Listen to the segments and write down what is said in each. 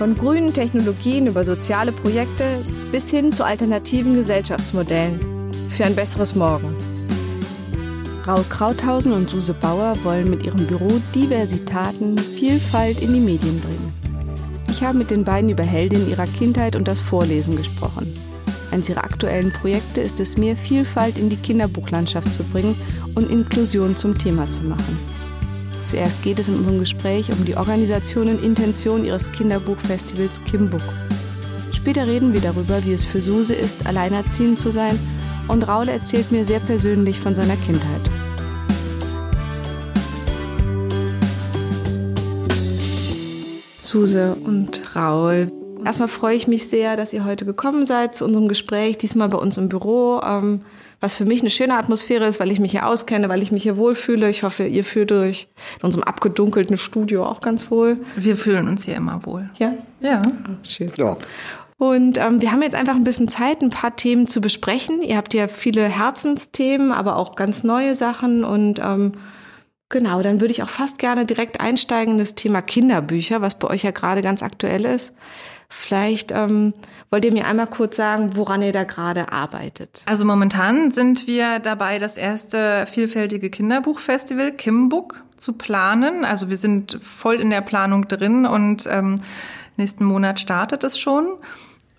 Von grünen Technologien über soziale Projekte bis hin zu alternativen Gesellschaftsmodellen für ein besseres Morgen. Raul Krauthausen und Suse Bauer wollen mit ihrem Büro Diversitaten, Vielfalt in die Medien bringen. Ich habe mit den beiden über Heldinnen ihrer Kindheit und das Vorlesen gesprochen. Eines ihrer aktuellen Projekte ist es, mehr Vielfalt in die Kinderbuchlandschaft zu bringen und Inklusion zum Thema zu machen. Zuerst geht es in unserem Gespräch um die Organisation und Intention ihres Kinderbuchfestivals Kimbook. Später reden wir darüber, wie es für Suse ist, alleinerziehend zu sein und Raul erzählt mir sehr persönlich von seiner Kindheit. Suse und Raul. Erstmal freue ich mich sehr, dass ihr heute gekommen seid zu unserem Gespräch, diesmal bei uns im Büro, ähm, was für mich eine schöne Atmosphäre ist, weil ich mich hier auskenne, weil ich mich hier wohlfühle. Ich hoffe, ihr fühlt euch in unserem abgedunkelten Studio auch ganz wohl. Wir fühlen uns hier immer wohl. Ja? Ja. Schön. Ja. Und ähm, wir haben jetzt einfach ein bisschen Zeit, ein paar Themen zu besprechen. Ihr habt ja viele Herzensthemen, aber auch ganz neue Sachen. Und ähm, genau, dann würde ich auch fast gerne direkt einsteigen in das Thema Kinderbücher, was bei euch ja gerade ganz aktuell ist. Vielleicht ähm, wollt ihr mir einmal kurz sagen, woran ihr da gerade arbeitet. Also momentan sind wir dabei, das erste vielfältige Kinderbuchfestival Kimbook zu planen. Also wir sind voll in der Planung drin und ähm, nächsten Monat startet es schon.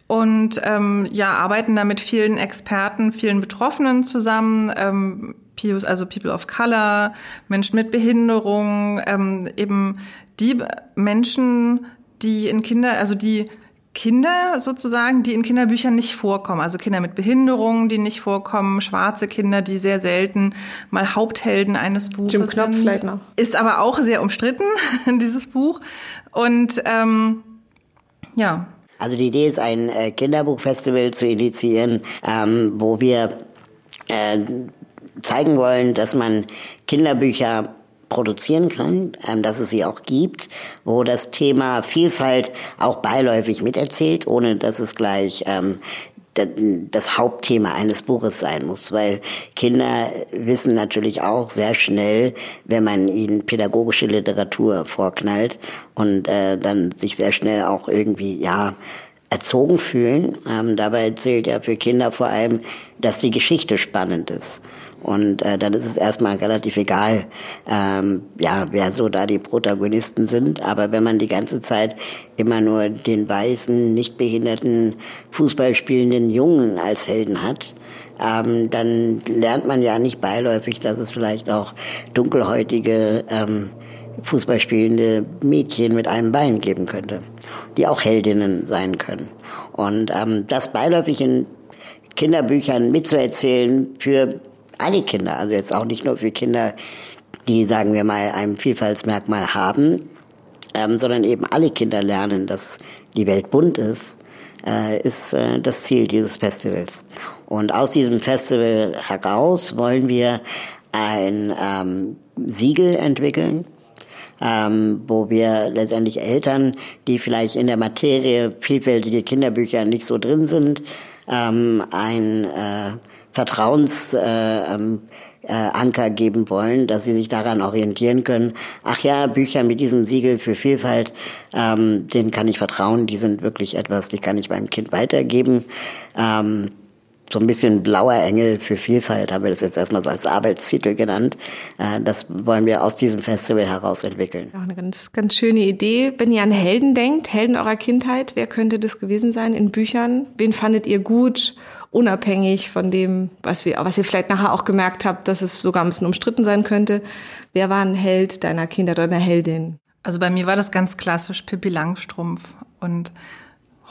Und ähm, ja, arbeiten da mit vielen Experten, vielen Betroffenen zusammen, ähm, POs, also People of Color, Menschen mit Behinderung, ähm, eben die Menschen, die in Kinder, also die Kinder sozusagen, die in Kinderbüchern nicht vorkommen. Also Kinder mit Behinderungen, die nicht vorkommen, schwarze Kinder, die sehr selten mal Haupthelden eines Buches Jim Knopf sind. vielleicht noch. Ist aber auch sehr umstritten, dieses Buch. Und ähm, ja, Also die Idee ist, ein äh, Kinderbuchfestival zu initiieren, ähm, wo wir äh, zeigen wollen, dass man Kinderbücher produzieren kann, ähm, dass es sie auch gibt, wo das Thema Vielfalt auch beiläufig miterzählt, ohne dass es gleich ähm, da- das Hauptthema eines Buches sein muss, weil Kinder wissen natürlich auch sehr schnell, wenn man ihnen pädagogische Literatur vorknallt und äh, dann sich sehr schnell auch irgendwie ja erzogen fühlen. Ähm, dabei zählt ja für Kinder vor allem, dass die Geschichte spannend ist. Und äh, dann ist es erstmal relativ egal, ähm, ja, wer so da die Protagonisten sind. Aber wenn man die ganze Zeit immer nur den weißen, nicht behinderten, Fußballspielenden Jungen als Helden hat, ähm, dann lernt man ja nicht beiläufig, dass es vielleicht auch dunkelhäutige ähm, Fußballspielende Mädchen mit einem Bein geben könnte, die auch Heldinnen sein können. Und ähm, das beiläufig in Kinderbüchern mitzuerzählen für alle Kinder, also jetzt auch nicht nur für Kinder, die, sagen wir mal, ein Vielfaltsmerkmal haben, ähm, sondern eben alle Kinder lernen, dass die Welt bunt ist, äh, ist äh, das Ziel dieses Festivals. Und aus diesem Festival heraus wollen wir ein ähm, Siegel entwickeln, ähm, wo wir letztendlich Eltern, die vielleicht in der Materie vielfältige Kinderbücher nicht so drin sind, ähm, ein äh, Vertrauens äh, ähm, äh, geben wollen, dass sie sich daran orientieren können. Ach ja, Bücher mit diesem Siegel für Vielfalt, ähm, denen kann ich vertrauen, die sind wirklich etwas, die kann ich meinem Kind weitergeben. Ähm, so ein bisschen blauer Engel für Vielfalt haben wir das jetzt erstmal so als Arbeitstitel genannt. Äh, das wollen wir aus diesem Festival heraus entwickeln. Ja, eine ganz, ganz schöne Idee. Wenn ihr an Helden denkt, Helden eurer Kindheit, wer könnte das gewesen sein in Büchern? Wen fandet ihr gut, unabhängig von dem, was, wir, was ihr vielleicht nachher auch gemerkt habt, dass es sogar ein bisschen umstritten sein könnte? Wer war ein Held deiner Kinder oder deiner Heldin? Also bei mir war das ganz klassisch Pippi Langstrumpf und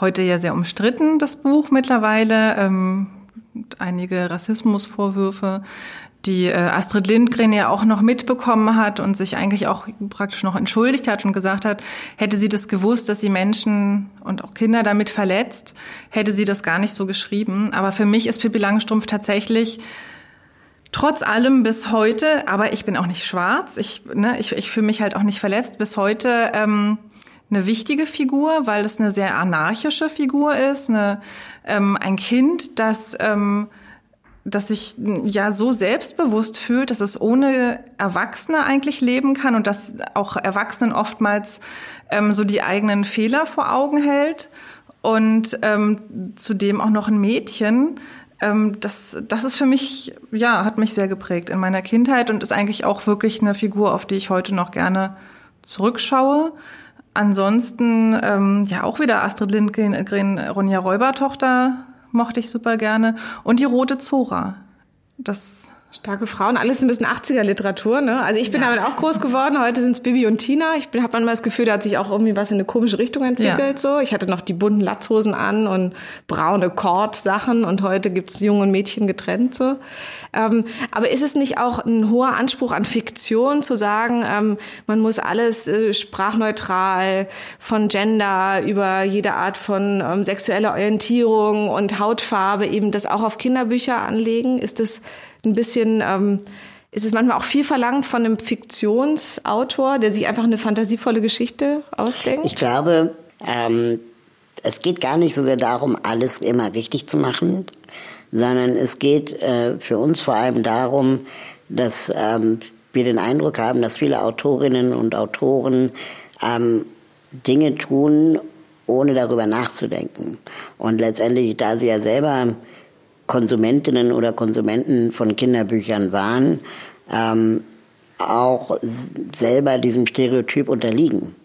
heute ja sehr umstritten, das Buch mittlerweile. Ähm, einige Rassismusvorwürfe die äh, Astrid Lindgren ja auch noch mitbekommen hat und sich eigentlich auch praktisch noch entschuldigt hat und gesagt hat, hätte sie das gewusst, dass sie Menschen und auch Kinder damit verletzt, hätte sie das gar nicht so geschrieben. Aber für mich ist Pippi Langstrumpf tatsächlich trotz allem bis heute, aber ich bin auch nicht schwarz, ich, ne, ich, ich fühle mich halt auch nicht verletzt, bis heute ähm, eine wichtige Figur, weil es eine sehr anarchische Figur ist, eine, ähm, ein Kind, das... Ähm, das sich ja so selbstbewusst fühlt, dass es ohne Erwachsene eigentlich leben kann und dass auch Erwachsenen oftmals ähm, so die eigenen Fehler vor Augen hält und ähm, zudem auch noch ein Mädchen. Ähm, das, das ist für mich, ja, hat mich sehr geprägt in meiner Kindheit und ist eigentlich auch wirklich eine Figur, auf die ich heute noch gerne zurückschaue. Ansonsten, ähm, ja, auch wieder Astrid Lindgren, Ronja Räubertochter mochte ich super gerne. Und die Rote Zora. Das Starke Frauen, alles ein bisschen 80er-Literatur, ne? Also ich bin ja. damit auch groß geworden. Heute sind es Bibi und Tina. Ich habe manchmal das Gefühl, da hat sich auch irgendwie was in eine komische Richtung entwickelt. Ja. So, ich hatte noch die bunten Latzhosen an und braune Kord-Sachen und heute gibt's Jungen und Mädchen getrennt. So, ähm, aber ist es nicht auch ein hoher Anspruch an Fiktion zu sagen, ähm, man muss alles äh, sprachneutral von Gender über jede Art von ähm, sexueller Orientierung und Hautfarbe eben das auch auf Kinderbücher anlegen? Ist das ein bisschen, ähm, ist es manchmal auch viel verlangt von einem Fiktionsautor, der sich einfach eine fantasievolle Geschichte ausdenkt? Ich glaube, ähm, es geht gar nicht so sehr darum, alles immer richtig zu machen, sondern es geht äh, für uns vor allem darum, dass ähm, wir den Eindruck haben, dass viele Autorinnen und Autoren ähm, Dinge tun, ohne darüber nachzudenken. Und letztendlich, da sie ja selber Konsumentinnen oder Konsumenten von Kinderbüchern waren, ähm, auch selber diesem Stereotyp unterliegen.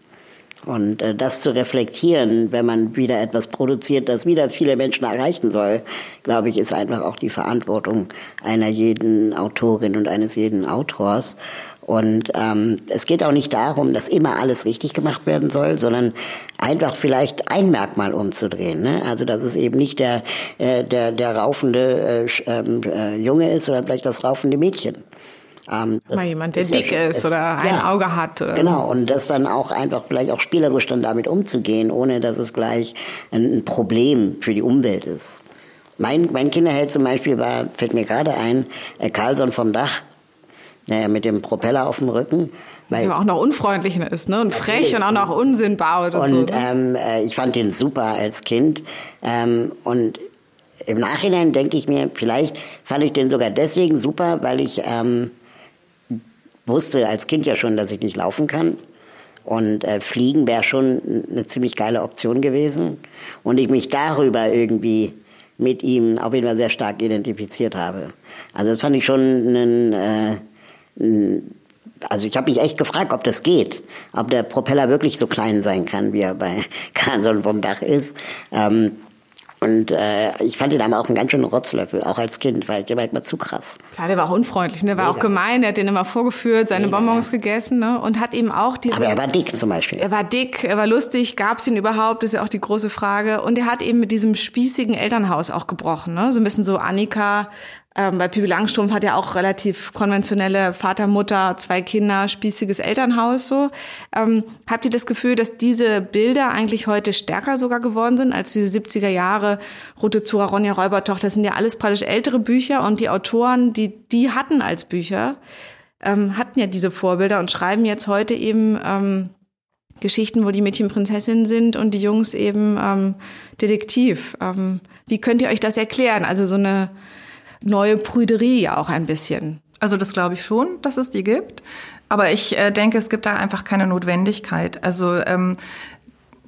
Und äh, das zu reflektieren, wenn man wieder etwas produziert, das wieder viele Menschen erreichen soll, glaube ich, ist einfach auch die Verantwortung einer jeden Autorin und eines jeden Autors. Und ähm, es geht auch nicht darum, dass immer alles richtig gemacht werden soll, sondern einfach vielleicht ein Merkmal umzudrehen. Ne? Also dass es eben nicht der, äh, der, der raufende äh, ähm, äh, Junge ist, sondern vielleicht das raufende Mädchen. Ähm, Mal jemand, der ist dick ja, ist es, oder ein ja, Auge hat. Oder? Genau, und das dann auch einfach vielleicht auch spielerisch dann damit umzugehen, ohne dass es gleich ein, ein Problem für die Umwelt ist. Mein, mein Kinderheld zum Beispiel war, fällt mir gerade ein, äh, Carlson vom Dach naja, mit dem Propeller auf dem Rücken. Weil der auch noch unfreundlich ist, ne? Und frech und auch noch Unsinn baut und, und so. Und ne? ähm, äh, ich fand den super als Kind. Ähm, und im Nachhinein denke ich mir, vielleicht fand ich den sogar deswegen super, weil ich ähm, wusste als Kind ja schon, dass ich nicht laufen kann. Und äh, Fliegen wäre schon eine ziemlich geile Option gewesen. Und ich mich darüber irgendwie mit ihm auf jeden Fall sehr stark identifiziert habe. Also das fand ich schon einen... Äh, also ich habe mich echt gefragt, ob das geht, ob der Propeller wirklich so klein sein kann, wie er bei Kanson vom Dach ist. Ähm, und äh, ich fand ihn aber auch einen ganz schönen Rotzlöffel, auch als Kind, weil der war immer zu krass. Klar, der war auch unfreundlich, ne? der war Mega. auch gemein, der hat den immer vorgeführt, seine Mega, Bonbons gegessen ne? und hat eben auch diese... Aber er war dick zum Beispiel. Er war dick, er war lustig, gab es ihn überhaupt, das ist ja auch die große Frage. Und er hat eben mit diesem spießigen Elternhaus auch gebrochen, ne? so ein bisschen so Annika ähm, bei Pippi Langstrumpf hat ja auch relativ konventionelle Vater, Mutter, zwei Kinder, spießiges Elternhaus so. Ähm, habt ihr das Gefühl, dass diese Bilder eigentlich heute stärker sogar geworden sind als diese 70er Jahre Rote Zura, Ronja Räubertochter? Das sind ja alles praktisch ältere Bücher und die Autoren, die die hatten als Bücher, ähm, hatten ja diese Vorbilder und schreiben jetzt heute eben ähm, Geschichten, wo die Mädchen Prinzessin sind und die Jungs eben ähm, Detektiv. Ähm, wie könnt ihr euch das erklären? Also so eine neue Prüderie auch ein bisschen. Also das glaube ich schon, dass es die gibt. Aber ich äh, denke, es gibt da einfach keine Notwendigkeit. Also ähm,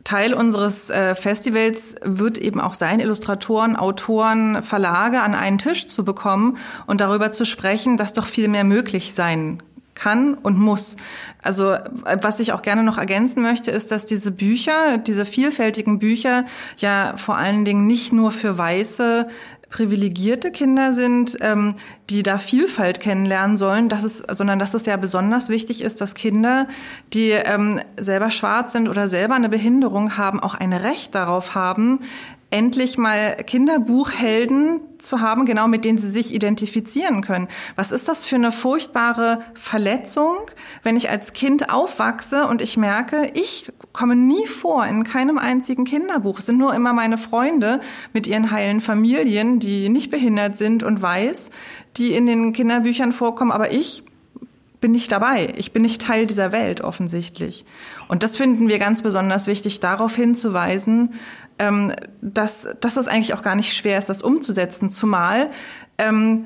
Teil unseres äh, Festivals wird eben auch sein, Illustratoren, Autoren, Verlage an einen Tisch zu bekommen und darüber zu sprechen, dass doch viel mehr möglich sein kann und muss. Also was ich auch gerne noch ergänzen möchte, ist, dass diese Bücher, diese vielfältigen Bücher ja vor allen Dingen nicht nur für weiße privilegierte Kinder sind, ähm, die da Vielfalt kennenlernen sollen, dass es, sondern dass es ja besonders wichtig ist, dass Kinder, die ähm, selber schwarz sind oder selber eine Behinderung haben, auch ein Recht darauf haben, endlich mal Kinderbuchhelden zu haben, genau mit denen sie sich identifizieren können. Was ist das für eine furchtbare Verletzung, wenn ich als Kind aufwachse und ich merke, ich komme nie vor in keinem einzigen Kinderbuch. Es sind nur immer meine Freunde mit ihren heilen Familien, die nicht behindert sind und weiß, die in den Kinderbüchern vorkommen, aber ich bin nicht dabei. Ich bin nicht Teil dieser Welt offensichtlich. Und das finden wir ganz besonders wichtig, darauf hinzuweisen, ähm, dass, dass es eigentlich auch gar nicht schwer ist, das umzusetzen. Zumal ähm,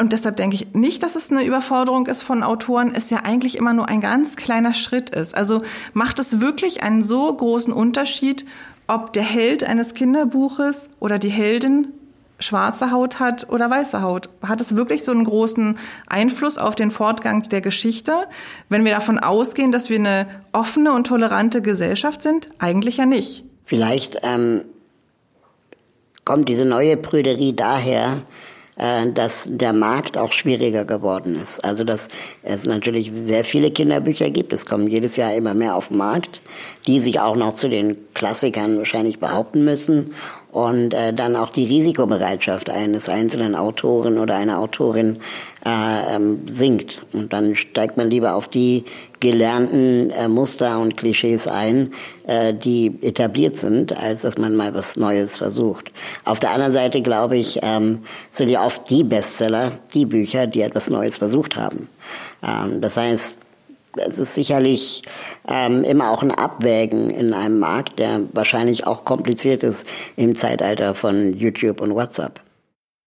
und deshalb denke ich nicht, dass es eine Überforderung ist von Autoren, es ja eigentlich immer nur ein ganz kleiner Schritt ist. Also macht es wirklich einen so großen Unterschied, ob der Held eines Kinderbuches oder die Heldin schwarze Haut hat oder weiße Haut? Hat es wirklich so einen großen Einfluss auf den Fortgang der Geschichte, wenn wir davon ausgehen, dass wir eine offene und tolerante Gesellschaft sind? Eigentlich ja nicht. Vielleicht ähm, kommt diese neue Prüderie daher, dass der Markt auch schwieriger geworden ist. Also dass es natürlich sehr viele Kinderbücher gibt. Es kommen jedes Jahr immer mehr auf den Markt, die sich auch noch zu den Klassikern wahrscheinlich behaupten müssen und äh, dann auch die Risikobereitschaft eines einzelnen Autoren oder einer Autorin äh, ähm, sinkt. Und dann steigt man lieber auf die gelernten äh, Muster und Klischees ein, äh, die etabliert sind, als dass man mal was Neues versucht. Auf der anderen Seite, glaube ich, ähm, sind ja oft die Bestseller, die Bücher, die etwas Neues versucht haben. Ähm, das heißt, es ist sicherlich ähm, immer auch ein Abwägen in einem Markt, der wahrscheinlich auch kompliziert ist im Zeitalter von YouTube und WhatsApp.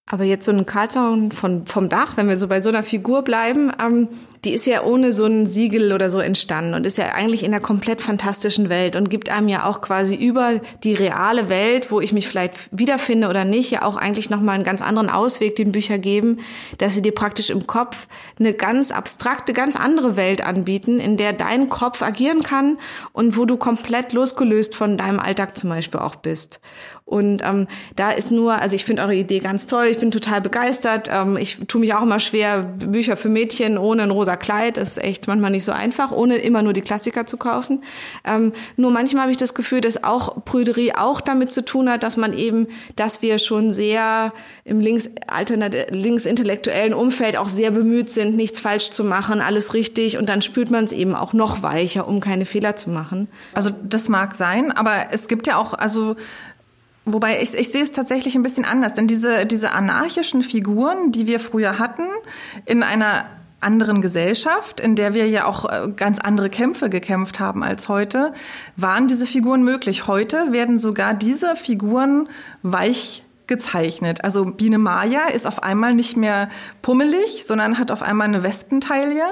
Aber jetzt so ein Karlsson von, vom Dach, wenn wir so bei so einer Figur bleiben, ähm, die ist ja ohne so ein Siegel oder so entstanden und ist ja eigentlich in einer komplett fantastischen Welt und gibt einem ja auch quasi über die reale Welt, wo ich mich vielleicht wiederfinde oder nicht, ja auch eigentlich nochmal einen ganz anderen Ausweg den Bücher geben, dass sie dir praktisch im Kopf eine ganz abstrakte, ganz andere Welt anbieten, in der dein Kopf agieren kann und wo du komplett losgelöst von deinem Alltag zum Beispiel auch bist. Und ähm, da ist nur, also ich finde eure Idee ganz toll, ich bin total begeistert. Ähm, ich tue mich auch immer schwer, Bücher für Mädchen ohne ein rosa Kleid, das ist echt manchmal nicht so einfach, ohne immer nur die Klassiker zu kaufen. Ähm, nur manchmal habe ich das Gefühl, dass auch Prüderie auch damit zu tun hat, dass man eben, dass wir schon sehr im links, links intellektuellen Umfeld auch sehr bemüht sind, nichts falsch zu machen, alles richtig und dann spürt man es eben auch noch weicher, um keine Fehler zu machen. Also das mag sein, aber es gibt ja auch, also Wobei ich, ich sehe es tatsächlich ein bisschen anders, denn diese, diese anarchischen Figuren, die wir früher hatten, in einer anderen Gesellschaft, in der wir ja auch äh, ganz andere Kämpfe gekämpft haben als heute, waren diese Figuren möglich. Heute werden sogar diese Figuren weich gezeichnet. Also Biene Maya ist auf einmal nicht mehr pummelig, sondern hat auf einmal eine Wespentaille.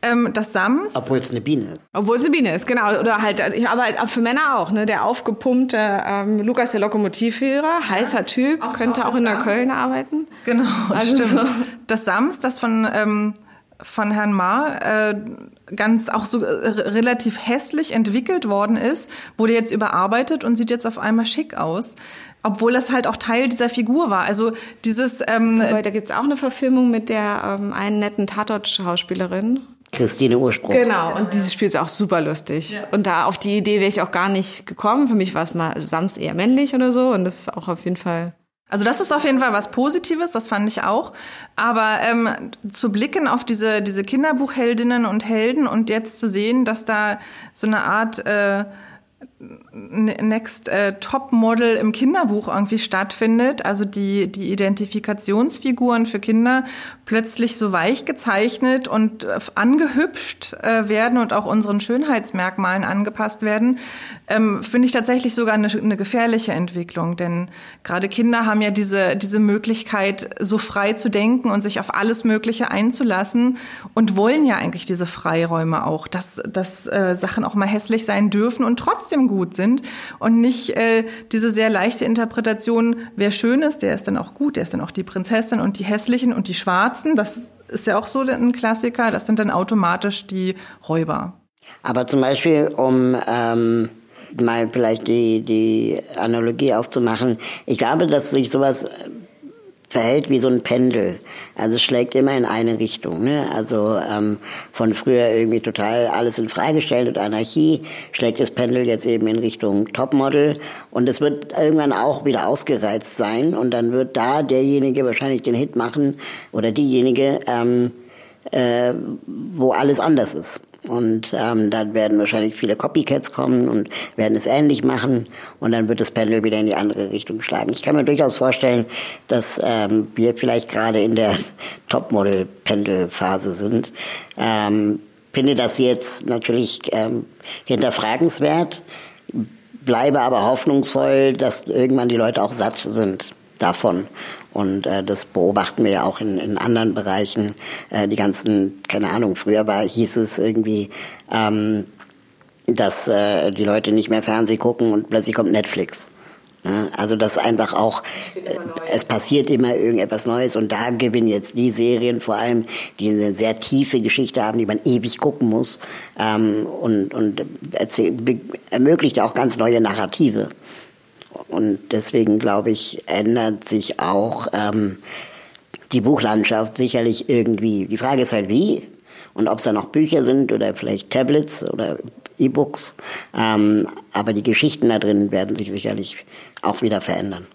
Ähm, das Sams. Obwohl es eine Biene ist. Obwohl es eine Biene ist, genau. Oder halt, aber für Männer auch, ne? Der aufgepumpte ähm, Lukas der Lokomotivführer, heißer Typ, auch, könnte auch, auch in der Köln arbeiten. Genau, also stimmt. So. Das Sams, das von ähm, von Herrn Ma äh, ganz auch so äh, relativ hässlich entwickelt worden ist, wurde jetzt überarbeitet und sieht jetzt auf einmal schick aus. Obwohl das halt auch Teil dieser Figur war. Also dieses. Ähm, Wobei, da gibt's auch eine Verfilmung mit der ähm, einen netten Tatort-Schauspielerin. Christine Ursprung. Genau, und diese spielt auch super lustig. Ja. Und da auf die Idee wäre ich auch gar nicht gekommen. Für mich war es mal Sams eher männlich oder so. Und das ist auch auf jeden Fall also das ist auf jeden Fall was Positives, das fand ich auch. Aber ähm, zu blicken auf diese, diese Kinderbuchheldinnen und Helden und jetzt zu sehen, dass da so eine Art äh, Next äh, Top Model im Kinderbuch irgendwie stattfindet, also die, die Identifikationsfiguren für Kinder plötzlich so weich gezeichnet und äh, angehübscht äh, werden und auch unseren Schönheitsmerkmalen angepasst werden, ähm, finde ich tatsächlich sogar eine, eine gefährliche Entwicklung. Denn gerade Kinder haben ja diese, diese Möglichkeit, so frei zu denken und sich auf alles Mögliche einzulassen und wollen ja eigentlich diese Freiräume auch, dass, dass äh, Sachen auch mal hässlich sein dürfen und trotzdem gut sind und nicht äh, diese sehr leichte Interpretation, wer schön ist, der ist dann auch gut, der ist dann auch die Prinzessin und die hässlichen und die schwarzen, das ist ja auch so ein Klassiker, das sind dann automatisch die Räuber. Aber zum Beispiel, um ähm, mal vielleicht die, die Analogie aufzumachen, ich glaube, dass sich sowas verhält wie so ein Pendel. Also es schlägt immer in eine Richtung. Ne? Also ähm, von früher irgendwie total alles in Frage gestellt und Anarchie schlägt das Pendel jetzt eben in Richtung Topmodel und es wird irgendwann auch wieder ausgereizt sein und dann wird da derjenige wahrscheinlich den Hit machen oder diejenige, ähm, äh, wo alles anders ist. Und ähm, dann werden wahrscheinlich viele Copycats kommen und werden es ähnlich machen und dann wird das Pendel wieder in die andere Richtung schlagen. Ich kann mir durchaus vorstellen, dass ähm, wir vielleicht gerade in der Topmodel-Pendelphase sind. Ähm, finde das jetzt natürlich ähm, hinterfragenswert, bleibe aber hoffnungsvoll, dass irgendwann die Leute auch satt sind davon und äh, das beobachten wir ja auch in, in anderen Bereichen. Äh, die ganzen, keine Ahnung, früher war, hieß es irgendwie, ähm, dass äh, die Leute nicht mehr Fernsehen gucken und plötzlich kommt Netflix. Ja, also das einfach auch, äh, es passiert immer irgendetwas Neues und da gewinnen jetzt die Serien vor allem, die eine sehr tiefe Geschichte haben, die man ewig gucken muss ähm, und, und erzähl, ermöglicht auch ganz neue Narrative. Und deswegen glaube ich, ändert sich auch ähm, die Buchlandschaft sicherlich irgendwie. Die Frage ist halt wie und ob es da noch Bücher sind oder vielleicht Tablets oder E-Books. Ähm, aber die Geschichten da drin werden sich sicherlich auch wieder verändern.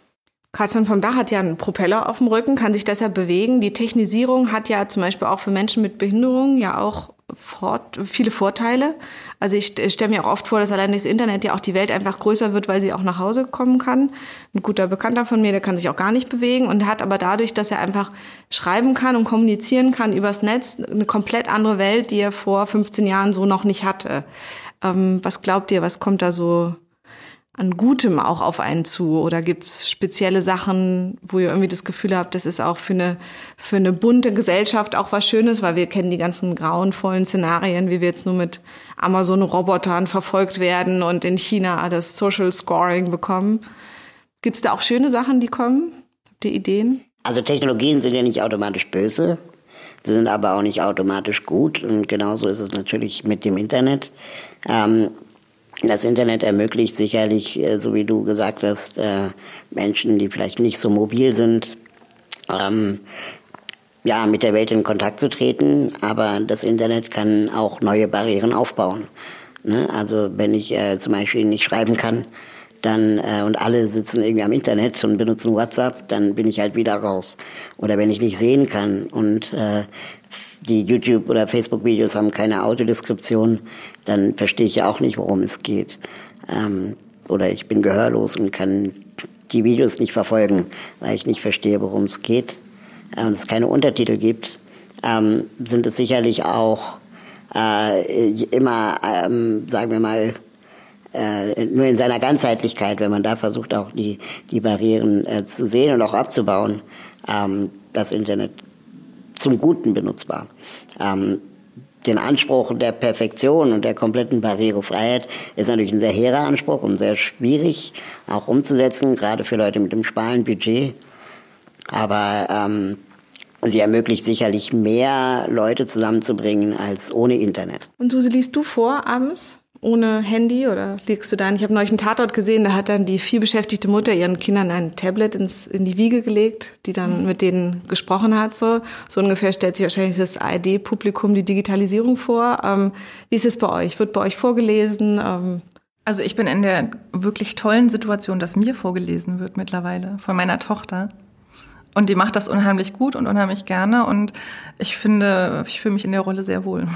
Karlsson vom Dach hat ja einen Propeller auf dem Rücken, kann sich deshalb bewegen. Die Technisierung hat ja zum Beispiel auch für Menschen mit Behinderungen ja auch fort, viele Vorteile. Also ich stelle mir auch oft vor, dass allein das Internet ja auch die Welt einfach größer wird, weil sie auch nach Hause kommen kann. Ein guter Bekannter von mir, der kann sich auch gar nicht bewegen und hat aber dadurch, dass er einfach schreiben kann und kommunizieren kann übers Netz, eine komplett andere Welt, die er vor 15 Jahren so noch nicht hatte. Ähm, was glaubt ihr, was kommt da so an Gutem auch auf einen zu? Oder gibt's spezielle Sachen, wo ihr irgendwie das Gefühl habt, das ist auch für eine, für eine bunte Gesellschaft auch was Schönes, weil wir kennen die ganzen grauenvollen Szenarien, wie wir jetzt nur mit Amazon-Robotern verfolgt werden und in China das Social Scoring bekommen. Gibt's da auch schöne Sachen, die kommen? Habt ihr Ideen? Also Technologien sind ja nicht automatisch böse, sind aber auch nicht automatisch gut. Und genauso ist es natürlich mit dem Internet. Ähm, das Internet ermöglicht sicherlich, äh, so wie du gesagt hast, äh, Menschen, die vielleicht nicht so mobil sind, ähm, ja, mit der Welt in Kontakt zu treten. Aber das Internet kann auch neue Barrieren aufbauen. Ne? Also wenn ich äh, zum Beispiel nicht schreiben kann, dann äh, und alle sitzen irgendwie am Internet und benutzen WhatsApp, dann bin ich halt wieder raus. Oder wenn ich nicht sehen kann und äh, die YouTube- oder Facebook-Videos haben keine Autodeskription, dann verstehe ich ja auch nicht, worum es geht. Ähm, oder ich bin gehörlos und kann die Videos nicht verfolgen, weil ich nicht verstehe, worum es geht. Äh, und es keine Untertitel gibt, ähm, sind es sicherlich auch äh, immer, ähm, sagen wir mal, äh, nur in seiner Ganzheitlichkeit, wenn man da versucht, auch die, die Barrieren äh, zu sehen und auch abzubauen, ähm, das Internet zum Guten benutzbar. Ähm, den Anspruch der Perfektion und der kompletten Barrierefreiheit ist natürlich ein sehr hehrer Anspruch und sehr schwierig auch umzusetzen, gerade für Leute mit einem schmalen Budget. Aber ähm, sie ermöglicht sicherlich mehr Leute zusammenzubringen als ohne Internet. Und Susi, liest du vor abends? Ohne Handy oder legst du da ein? Ich habe neulich einen Tatort gesehen, da hat dann die vielbeschäftigte Mutter ihren Kindern ein Tablet ins, in die Wiege gelegt, die dann mhm. mit denen gesprochen hat. So, so ungefähr stellt sich wahrscheinlich das ARD-Publikum die Digitalisierung vor. Ähm, wie ist es bei euch? Wird bei euch vorgelesen? Ähm also ich bin in der wirklich tollen Situation, dass mir vorgelesen wird mittlerweile von meiner Tochter. Und die macht das unheimlich gut und unheimlich gerne. Und ich finde, ich fühle mich in der Rolle sehr wohl.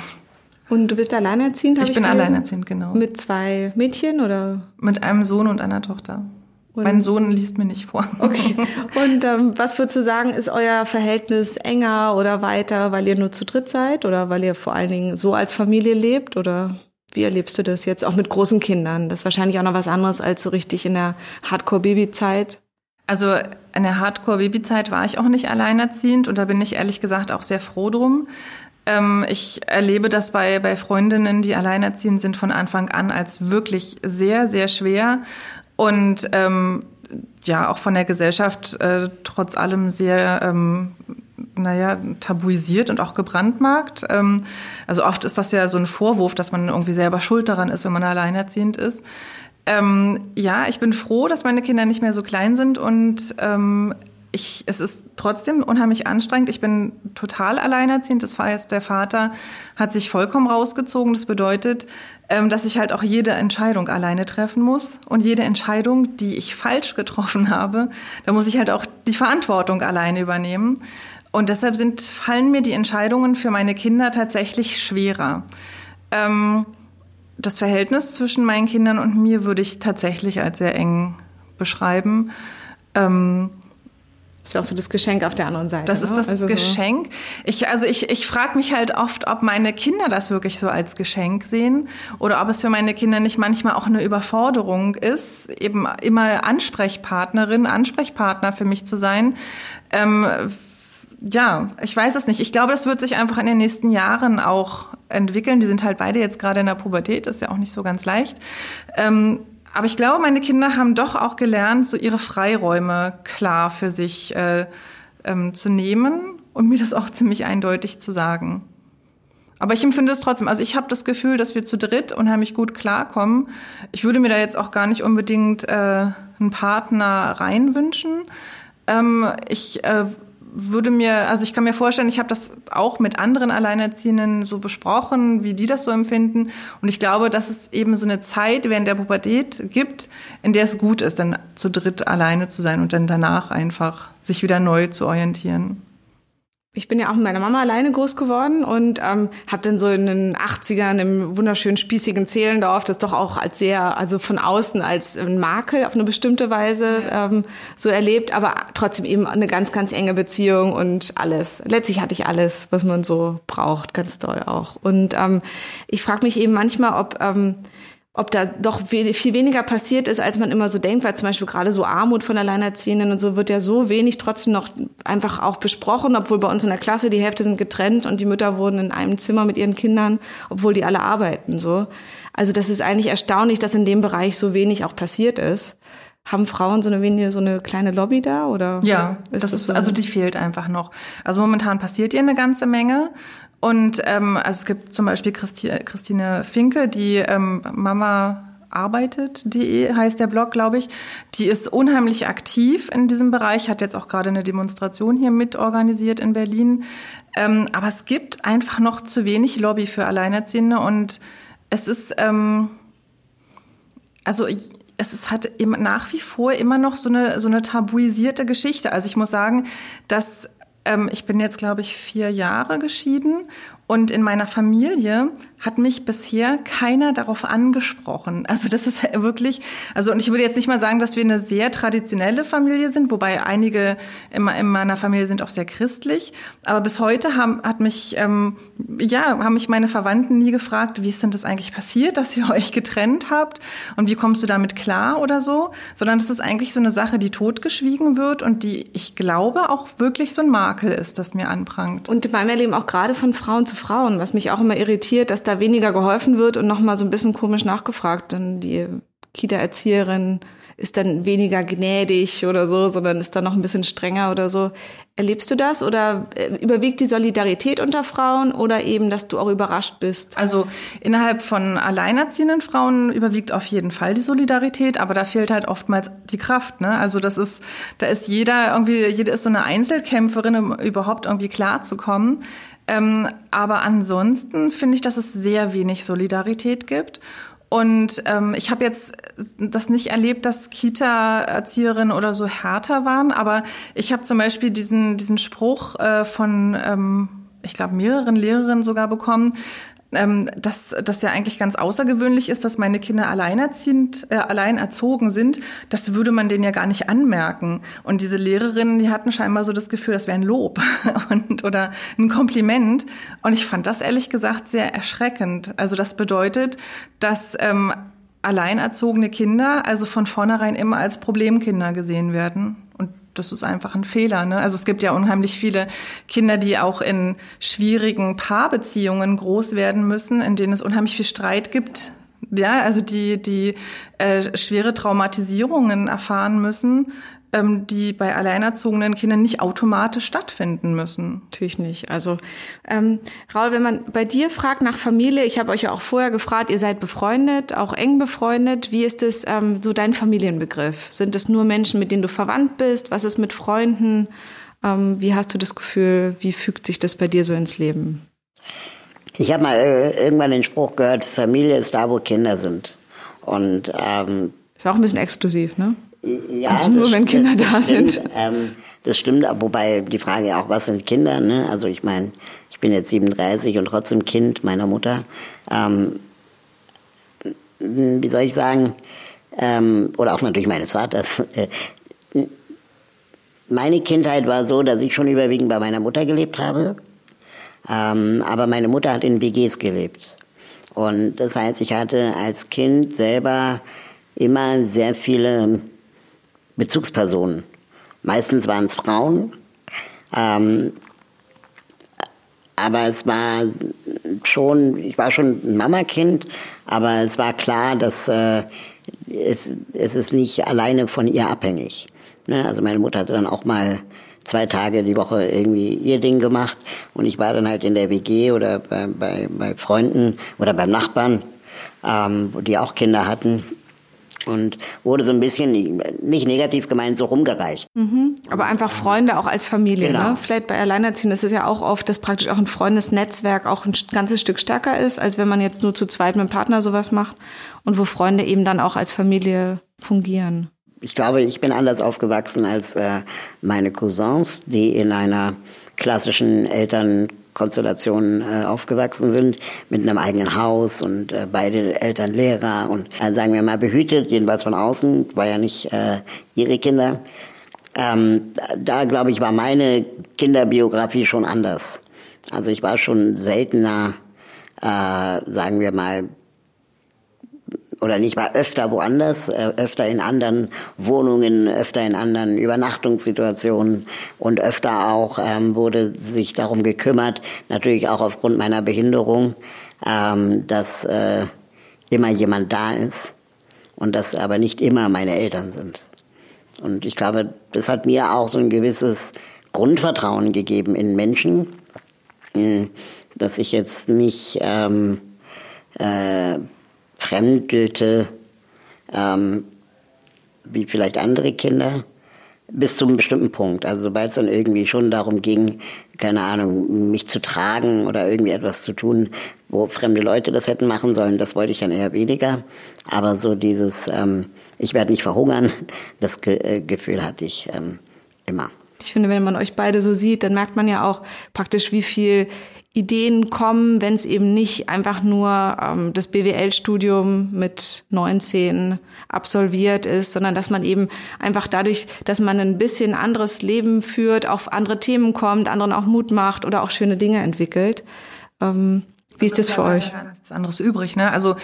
Und du bist alleinerziehend? Ich, ich bin gelesen? alleinerziehend, genau. Mit zwei Mädchen oder? Mit einem Sohn und einer Tochter. Und mein Sohn liest mir nicht vor. Okay. Und ähm, was würdest du sagen, ist euer Verhältnis enger oder weiter, weil ihr nur zu dritt seid oder weil ihr vor allen Dingen so als Familie lebt oder wie erlebst du das jetzt auch mit großen Kindern? Das ist wahrscheinlich auch noch was anderes als so richtig in der Hardcore-Baby-Zeit. Also in der Hardcore-Baby-Zeit war ich auch nicht alleinerziehend und da bin ich ehrlich gesagt auch sehr froh drum, ähm, ich erlebe das bei, bei Freundinnen, die alleinerziehend sind, von Anfang an als wirklich sehr, sehr schwer und ähm, ja, auch von der Gesellschaft äh, trotz allem sehr, ähm, naja, tabuisiert und auch gebrandmarkt. Ähm, also oft ist das ja so ein Vorwurf, dass man irgendwie selber schuld daran ist, wenn man alleinerziehend ist. Ähm, ja, ich bin froh, dass meine Kinder nicht mehr so klein sind und ähm, ich, es ist trotzdem unheimlich anstrengend. Ich bin total alleinerziehend. Das heißt, der Vater hat sich vollkommen rausgezogen. Das bedeutet, ähm, dass ich halt auch jede Entscheidung alleine treffen muss. Und jede Entscheidung, die ich falsch getroffen habe, da muss ich halt auch die Verantwortung alleine übernehmen. Und deshalb sind, fallen mir die Entscheidungen für meine Kinder tatsächlich schwerer. Ähm, das Verhältnis zwischen meinen Kindern und mir würde ich tatsächlich als sehr eng beschreiben. Ähm, ist ja auch so das Geschenk auf der anderen Seite. Das ist ne? das also Geschenk. Ich, also ich, ich frage mich halt oft, ob meine Kinder das wirklich so als Geschenk sehen oder ob es für meine Kinder nicht manchmal auch eine Überforderung ist, eben immer Ansprechpartnerin, Ansprechpartner für mich zu sein. Ähm, ja, ich weiß es nicht. Ich glaube, das wird sich einfach in den nächsten Jahren auch entwickeln. Die sind halt beide jetzt gerade in der Pubertät, ist ja auch nicht so ganz leicht. Ähm, aber ich glaube, meine Kinder haben doch auch gelernt, so ihre Freiräume klar für sich äh, ähm, zu nehmen und mir das auch ziemlich eindeutig zu sagen. Aber ich empfinde es trotzdem. Also ich habe das Gefühl, dass wir zu dritt unheimlich gut klarkommen. Ich würde mir da jetzt auch gar nicht unbedingt äh, einen Partner reinwünschen. Ähm, ich äh, würde mir, also ich kann mir vorstellen, ich habe das auch mit anderen Alleinerziehenden so besprochen, wie die das so empfinden. Und ich glaube, dass es eben so eine Zeit während der Pubertät gibt, in der es gut ist, dann zu dritt alleine zu sein und dann danach einfach sich wieder neu zu orientieren ich bin ja auch mit meiner Mama alleine groß geworden und ähm, habe dann so in den 80ern im wunderschönen spießigen Zehlendorf das doch auch als sehr, also von außen als ein Makel auf eine bestimmte Weise ähm, so erlebt, aber trotzdem eben eine ganz, ganz enge Beziehung und alles. Letztlich hatte ich alles, was man so braucht, ganz doll auch. Und ähm, ich frage mich eben manchmal, ob ähm, ob da doch viel, weniger passiert ist, als man immer so denkt, weil zum Beispiel gerade so Armut von Alleinerziehenden und so wird ja so wenig trotzdem noch einfach auch besprochen, obwohl bei uns in der Klasse die Hälfte sind getrennt und die Mütter wohnen in einem Zimmer mit ihren Kindern, obwohl die alle arbeiten, so. Also das ist eigentlich erstaunlich, dass in dem Bereich so wenig auch passiert ist. Haben Frauen so eine wenige, so eine kleine Lobby da oder? Ja, ist das, das ist, so? also die fehlt einfach noch. Also momentan passiert ihr eine ganze Menge. Und ähm, also es gibt zum Beispiel Christi Christine Finke, die ähm, Mama arbeitet.de heißt der Blog, glaube ich. Die ist unheimlich aktiv in diesem Bereich, hat jetzt auch gerade eine Demonstration hier mit organisiert in Berlin. Ähm, aber es gibt einfach noch zu wenig Lobby für Alleinerziehende und es ist, ähm, also es ist halt immer nach wie vor immer noch so eine, so eine tabuisierte Geschichte. Also ich muss sagen, dass ähm, ich bin jetzt, glaube ich, vier Jahre geschieden und in meiner Familie hat mich bisher keiner darauf angesprochen. Also das ist wirklich, also und ich würde jetzt nicht mal sagen, dass wir eine sehr traditionelle Familie sind, wobei einige in, meiner Familie sind auch sehr christlich. Aber bis heute haben, hat mich, ähm, ja, haben mich meine Verwandten nie gefragt, wie ist denn das eigentlich passiert, dass ihr euch getrennt habt und wie kommst du damit klar oder so, sondern es ist eigentlich so eine Sache, die totgeschwiegen wird und die, ich glaube, auch wirklich so ein Makel ist, das mir anprangt. Und in meinem Erleben auch gerade von Frauen zu Frauen, was mich auch immer irritiert, dass da weniger geholfen wird und nochmal so ein bisschen komisch nachgefragt. Dann die Kita-Erzieherin ist dann weniger gnädig oder so, sondern ist dann noch ein bisschen strenger oder so. Erlebst du das oder äh, überwiegt die Solidarität unter Frauen oder eben, dass du auch überrascht bist? Also innerhalb von alleinerziehenden Frauen überwiegt auf jeden Fall die Solidarität, aber da fehlt halt oftmals die Kraft. Ne? Also das ist, da ist jeder irgendwie, jede ist so eine Einzelkämpferin, um überhaupt irgendwie klarzukommen. Ähm, aber ansonsten finde ich, dass es sehr wenig Solidarität gibt. Und ähm, ich habe jetzt das nicht erlebt, dass Kita-Erzieherinnen oder so härter waren, aber ich habe zum Beispiel diesen, diesen Spruch äh, von, ähm, ich glaube, mehreren Lehrerinnen sogar bekommen, ähm, dass das ja eigentlich ganz außergewöhnlich ist, dass meine Kinder alleinerziehend, äh, allein erzogen sind, das würde man denen ja gar nicht anmerken. Und diese Lehrerinnen, die hatten scheinbar so das Gefühl, das wäre ein Lob und, oder ein Kompliment. Und ich fand das ehrlich gesagt sehr erschreckend. Also das bedeutet, dass ähm, alleinerzogene Kinder also von vornherein immer als Problemkinder gesehen werden. Das ist einfach ein Fehler. Ne? Also es gibt ja unheimlich viele Kinder, die auch in schwierigen Paarbeziehungen groß werden müssen, in denen es unheimlich viel Streit gibt. Ja, also die, die äh, schwere Traumatisierungen erfahren müssen ähm, die bei alleinerzogenen Kindern nicht automatisch stattfinden müssen. Natürlich nicht. Also ähm, Raul, wenn man bei dir fragt nach Familie, ich habe euch ja auch vorher gefragt, ihr seid befreundet, auch eng befreundet. Wie ist es ähm, so dein Familienbegriff? Sind es nur Menschen, mit denen du verwandt bist? Was ist mit Freunden? Ähm, wie hast du das Gefühl, wie fügt sich das bei dir so ins Leben? Ich habe mal äh, irgendwann den Spruch gehört, Familie ist da, wo Kinder sind. Und ähm, ist auch ein bisschen exklusiv, ne? Ja, also nur wenn Kinder da stimmt, sind. Ähm, das stimmt, wobei die Frage ja auch, was sind Kinder? Ne? Also ich meine, ich bin jetzt 37 und trotzdem Kind meiner Mutter. Ähm, wie soll ich sagen? Ähm, oder auch natürlich meines Vaters. Äh, meine Kindheit war so, dass ich schon überwiegend bei meiner Mutter gelebt habe. Ähm, aber meine Mutter hat in WGs gelebt. Und das heißt, ich hatte als Kind selber immer sehr viele Bezugspersonen. Meistens waren es Frauen. Ähm, aber es war schon, ich war schon ein Mamakind, aber es war klar, dass äh, es, es ist nicht alleine von ihr abhängig. Ne? Also meine Mutter hatte dann auch mal zwei Tage die Woche irgendwie ihr Ding gemacht und ich war dann halt in der WG oder bei, bei, bei Freunden oder beim Nachbarn, ähm, die auch Kinder hatten und wurde so ein bisschen, nicht negativ gemeint, so rumgereicht. Mhm. Aber einfach Freunde auch als Familie. Genau. Ne? Vielleicht bei Alleinerziehenden ist es ja auch oft, dass praktisch auch ein Freundesnetzwerk auch ein ganzes Stück stärker ist, als wenn man jetzt nur zu zweit mit dem Partner sowas macht und wo Freunde eben dann auch als Familie fungieren ich glaube, ich bin anders aufgewachsen als äh, meine Cousins, die in einer klassischen Elternkonstellation äh, aufgewachsen sind, mit einem eigenen Haus und äh, beide Eltern Lehrer und äh, sagen wir mal behütet, jedenfalls von außen, war ja nicht äh, ihre Kinder. Ähm, da glaube ich, war meine Kinderbiografie schon anders. Also ich war schon seltener, äh, sagen wir mal, oder nicht war öfter woanders, äh, öfter in anderen Wohnungen, öfter in anderen Übernachtungssituationen und öfter auch ähm, wurde sich darum gekümmert, natürlich auch aufgrund meiner Behinderung, ähm, dass äh, immer jemand da ist und dass aber nicht immer meine Eltern sind. Und ich glaube, das hat mir auch so ein gewisses Grundvertrauen gegeben in Menschen, äh, dass ich jetzt nicht ähm, äh, fremdelte, ähm, wie vielleicht andere Kinder, bis zu einem bestimmten Punkt. Also sobald es dann irgendwie schon darum ging, keine Ahnung, mich zu tragen oder irgendwie etwas zu tun, wo fremde Leute das hätten machen sollen, das wollte ich dann eher weniger. Aber so dieses, ähm, ich werde nicht verhungern, das Ge äh, Gefühl hatte ich ähm, immer. Ich finde, wenn man euch beide so sieht, dann merkt man ja auch praktisch, wie viel Ideen kommen, wenn es eben nicht einfach nur ähm, das BWL-Studium mit 19 absolviert ist, sondern dass man eben einfach dadurch, dass man ein bisschen anderes Leben führt, auf andere Themen kommt, anderen auch Mut macht oder auch schöne Dinge entwickelt. Ähm, wie ist das für euch? Nichts anderes übrig, ne? Also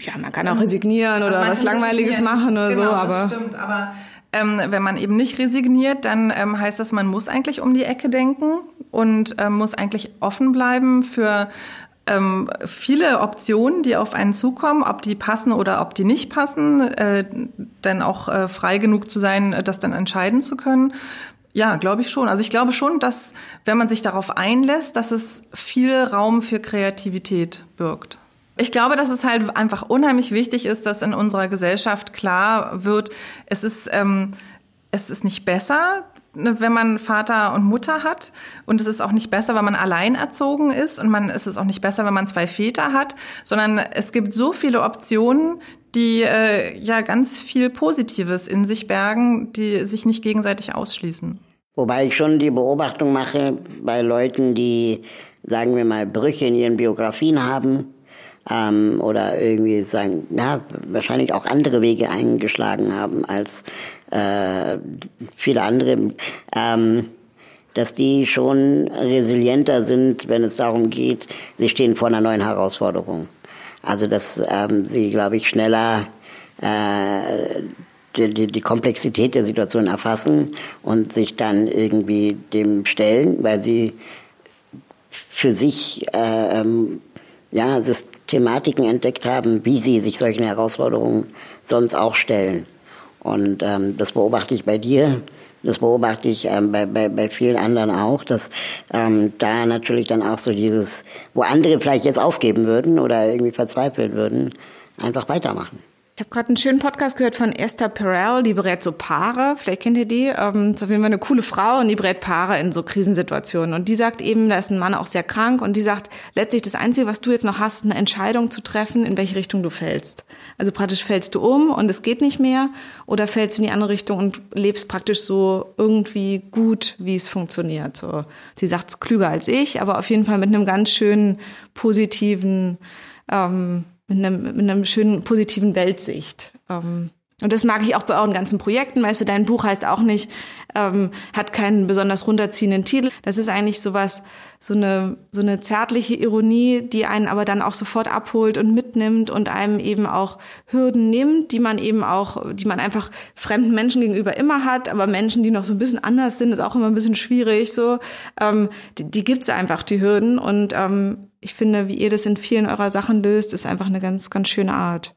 ja, man kann auch resignieren also oder was Langweiliges machen oder genau, so, aber das stimmt. Aber ähm, wenn man eben nicht resigniert, dann ähm, heißt das, man muss eigentlich um die Ecke denken und ähm, muss eigentlich offen bleiben für ähm, viele Optionen, die auf einen zukommen, ob die passen oder ob die nicht passen, äh, dann auch äh, frei genug zu sein, das dann entscheiden zu können. Ja, glaube ich schon. Also ich glaube schon, dass wenn man sich darauf einlässt, dass es viel Raum für Kreativität birgt. Ich glaube, dass es halt einfach unheimlich wichtig ist, dass in unserer Gesellschaft klar wird, es ist, ähm, es ist nicht besser, ne, wenn man Vater und Mutter hat. Und es ist auch nicht besser, wenn man allein erzogen ist. Und man, es ist auch nicht besser, wenn man zwei Väter hat. Sondern es gibt so viele Optionen, die äh, ja ganz viel Positives in sich bergen, die sich nicht gegenseitig ausschließen. Wobei ich schon die Beobachtung mache bei Leuten, die, sagen wir mal, Brüche in ihren Biografien haben, ähm, oder irgendwie sagen, ja, wahrscheinlich auch andere Wege eingeschlagen haben als äh, viele andere, ähm, dass die schon resilienter sind, wenn es darum geht, sie stehen vor einer neuen Herausforderung. Also dass ähm, sie, glaube ich, schneller äh, die, die, die Komplexität der Situation erfassen und sich dann irgendwie dem stellen, weil sie für sich äh, ähm, ja, Systematiken entdeckt haben, wie sie sich solchen Herausforderungen sonst auch stellen. Und ähm, das beobachte ich bei dir. Das beobachte ich ähm, bei, bei, bei vielen anderen auch, dass ähm, da natürlich dann auch so dieses, wo andere vielleicht jetzt aufgeben würden oder irgendwie verzweifeln würden, einfach weitermachen. Ich habe gerade einen schönen Podcast gehört von Esther Perel, die berät so Paare. Vielleicht kennt ihr die. Ähm, ist auf jeden Fall eine coole Frau und die berät Paare in so Krisensituationen. Und die sagt eben, da ist ein Mann auch sehr krank und die sagt, letztlich das Einzige, was du jetzt noch hast, eine Entscheidung zu treffen, in welche Richtung du fällst. Also praktisch fällst du um und es geht nicht mehr oder fällst du in die andere Richtung und lebst praktisch so irgendwie gut, wie es funktioniert. So, sie sagt es klüger als ich, aber auf jeden Fall mit einem ganz schönen positiven ähm, mit einem, mit einem schönen positiven Weltsicht. Ähm, und das mag ich auch bei euren ganzen Projekten. Weißt du, dein Buch heißt auch nicht, ähm, hat keinen besonders runterziehenden Titel. Das ist eigentlich sowas, so eine, so eine zärtliche Ironie, die einen aber dann auch sofort abholt und mitnimmt und einem eben auch Hürden nimmt, die man eben auch, die man einfach fremden Menschen gegenüber immer hat, aber Menschen, die noch so ein bisschen anders sind, ist auch immer ein bisschen schwierig, so. Ähm, die, die gibt's einfach, die Hürden. Und ähm, ich finde, wie ihr das in vielen eurer Sachen löst, ist einfach eine ganz, ganz schöne Art.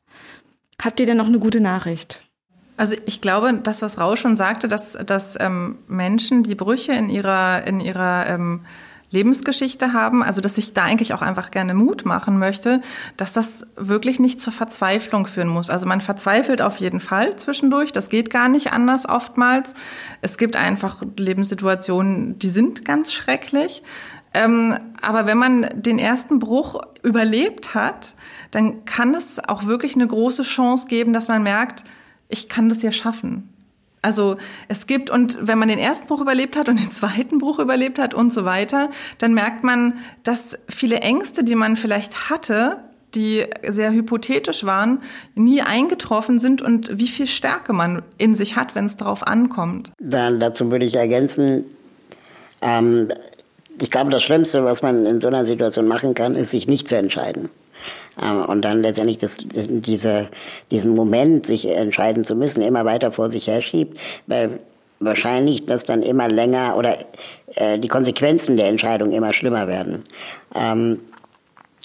Habt ihr denn noch eine gute Nachricht? Also ich glaube, das, was Rausch schon sagte, dass, dass ähm, Menschen, die Brüche in ihrer, in ihrer ähm, Lebensgeschichte haben, also dass ich da eigentlich auch einfach gerne Mut machen möchte, dass das wirklich nicht zur Verzweiflung führen muss. Also man verzweifelt auf jeden Fall zwischendurch, das geht gar nicht anders oftmals. Es gibt einfach Lebenssituationen, die sind ganz schrecklich. Ähm, aber wenn man den ersten Bruch überlebt hat, dann kann es auch wirklich eine große Chance geben, dass man merkt, ich kann das ja schaffen. Also es gibt, und wenn man den ersten Bruch überlebt hat und den zweiten Bruch überlebt hat und so weiter, dann merkt man, dass viele Ängste, die man vielleicht hatte, die sehr hypothetisch waren, nie eingetroffen sind und wie viel Stärke man in sich hat, wenn es darauf ankommt. Dann dazu würde ich ergänzen, ähm, ich glaube, das Schlimmste, was man in so einer Situation machen kann, ist, sich nicht zu entscheiden. Ähm, und dann letztendlich das, diese, diesen Moment, sich entscheiden zu müssen, immer weiter vor sich herschiebt, weil wahrscheinlich das dann immer länger oder äh, die Konsequenzen der Entscheidung immer schlimmer werden. Ähm,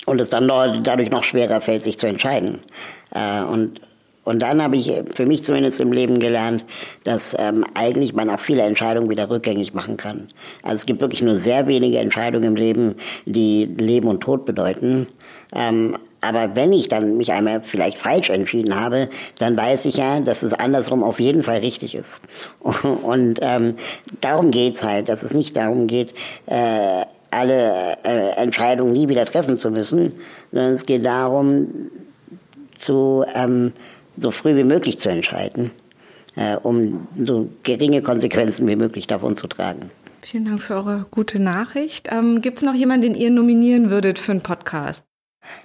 und es dann dadurch noch schwerer fällt, sich zu entscheiden. Äh, und und dann habe ich für mich zumindest im Leben gelernt, dass ähm, eigentlich man auch viele Entscheidungen wieder rückgängig machen kann. Also es gibt wirklich nur sehr wenige Entscheidungen im Leben, die Leben und Tod bedeuten. Ähm, aber wenn ich dann mich einmal vielleicht falsch entschieden habe, dann weiß ich ja, dass es andersrum auf jeden Fall richtig ist. Und ähm, darum geht's halt, dass es nicht darum geht, äh, alle äh, Entscheidungen nie wieder treffen zu müssen, sondern es geht darum, zu ähm, so früh wie möglich zu entscheiden, äh, um so geringe Konsequenzen wie möglich davon zu tragen. Vielen Dank für eure gute Nachricht. Ähm, Gibt es noch jemanden, den ihr nominieren würdet für einen Podcast?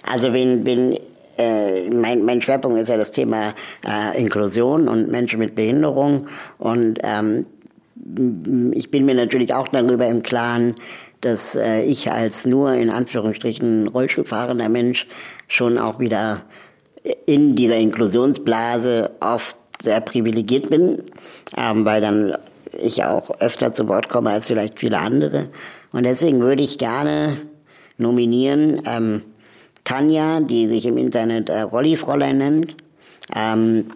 Also wenn, wenn äh, mein, mein Schwerpunkt ist ja das Thema äh, Inklusion und Menschen mit Behinderung und ähm, ich bin mir natürlich auch darüber im Klaren, dass äh, ich als nur in Anführungsstrichen Rollstuhlfahrender Mensch schon auch wieder in dieser Inklusionsblase oft sehr privilegiert bin, ähm, weil dann ich auch öfter zu Wort komme als vielleicht viele andere. Und deswegen würde ich gerne nominieren ähm, Tanja, die sich im Internet äh, Rolli-Fräulein nennt. Ähm,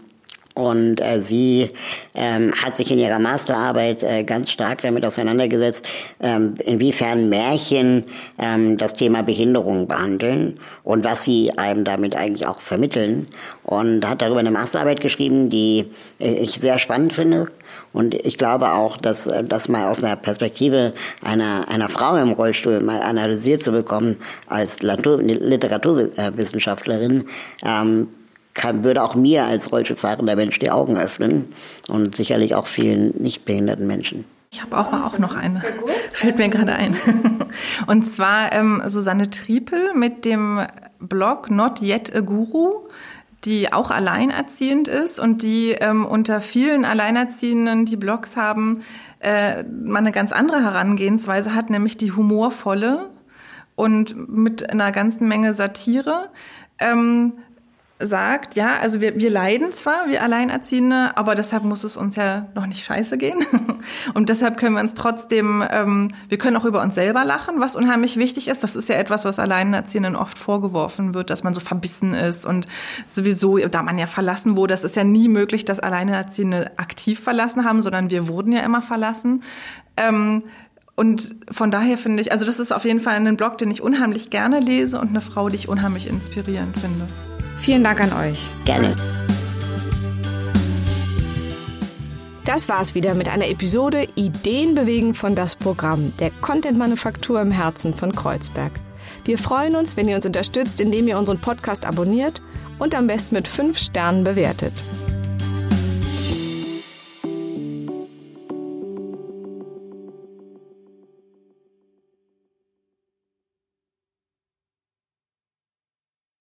und äh, sie ähm, hat sich in ihrer Masterarbeit äh, ganz stark damit auseinandergesetzt, ähm, inwiefern Märchen ähm, das Thema Behinderung behandeln und was sie einem damit eigentlich auch vermitteln. Und hat darüber eine Masterarbeit geschrieben, die äh, ich sehr spannend finde. Und ich glaube auch, dass äh, das mal aus einer Perspektive einer, einer Frau im Rollstuhl mal analysiert zu bekommen als Literaturwissenschaftlerin, ähm, kann, würde auch mir als Rollstuhlfahrender Mensch die Augen öffnen und sicherlich auch vielen nicht behinderten Menschen. Ich habe auch, auch noch eine. Das fällt mir gerade ein. Und zwar ähm, Susanne Triepel mit dem Blog Not Yet a Guru, die auch alleinerziehend ist und die ähm, unter vielen Alleinerziehenden, die Blogs haben, äh, mal eine ganz andere Herangehensweise hat, nämlich die humorvolle und mit einer ganzen Menge Satire. Ähm, sagt, ja, also wir, wir leiden zwar, wir Alleinerziehende, aber deshalb muss es uns ja noch nicht scheiße gehen. Und deshalb können wir uns trotzdem, ähm, wir können auch über uns selber lachen, was unheimlich wichtig ist. Das ist ja etwas, was Alleinerziehenden oft vorgeworfen wird, dass man so verbissen ist und sowieso, da man ja verlassen wurde, es ist ja nie möglich, dass Alleinerziehende aktiv verlassen haben, sondern wir wurden ja immer verlassen. Ähm, und von daher finde ich, also das ist auf jeden Fall ein Blog, den ich unheimlich gerne lese und eine Frau, die ich unheimlich inspirierend finde. Vielen Dank an euch. Gerne. Das war's wieder mit einer Episode Ideen bewegen von das Programm der Content Manufaktur im Herzen von Kreuzberg. Wir freuen uns, wenn ihr uns unterstützt, indem ihr unseren Podcast abonniert und am besten mit fünf Sternen bewertet.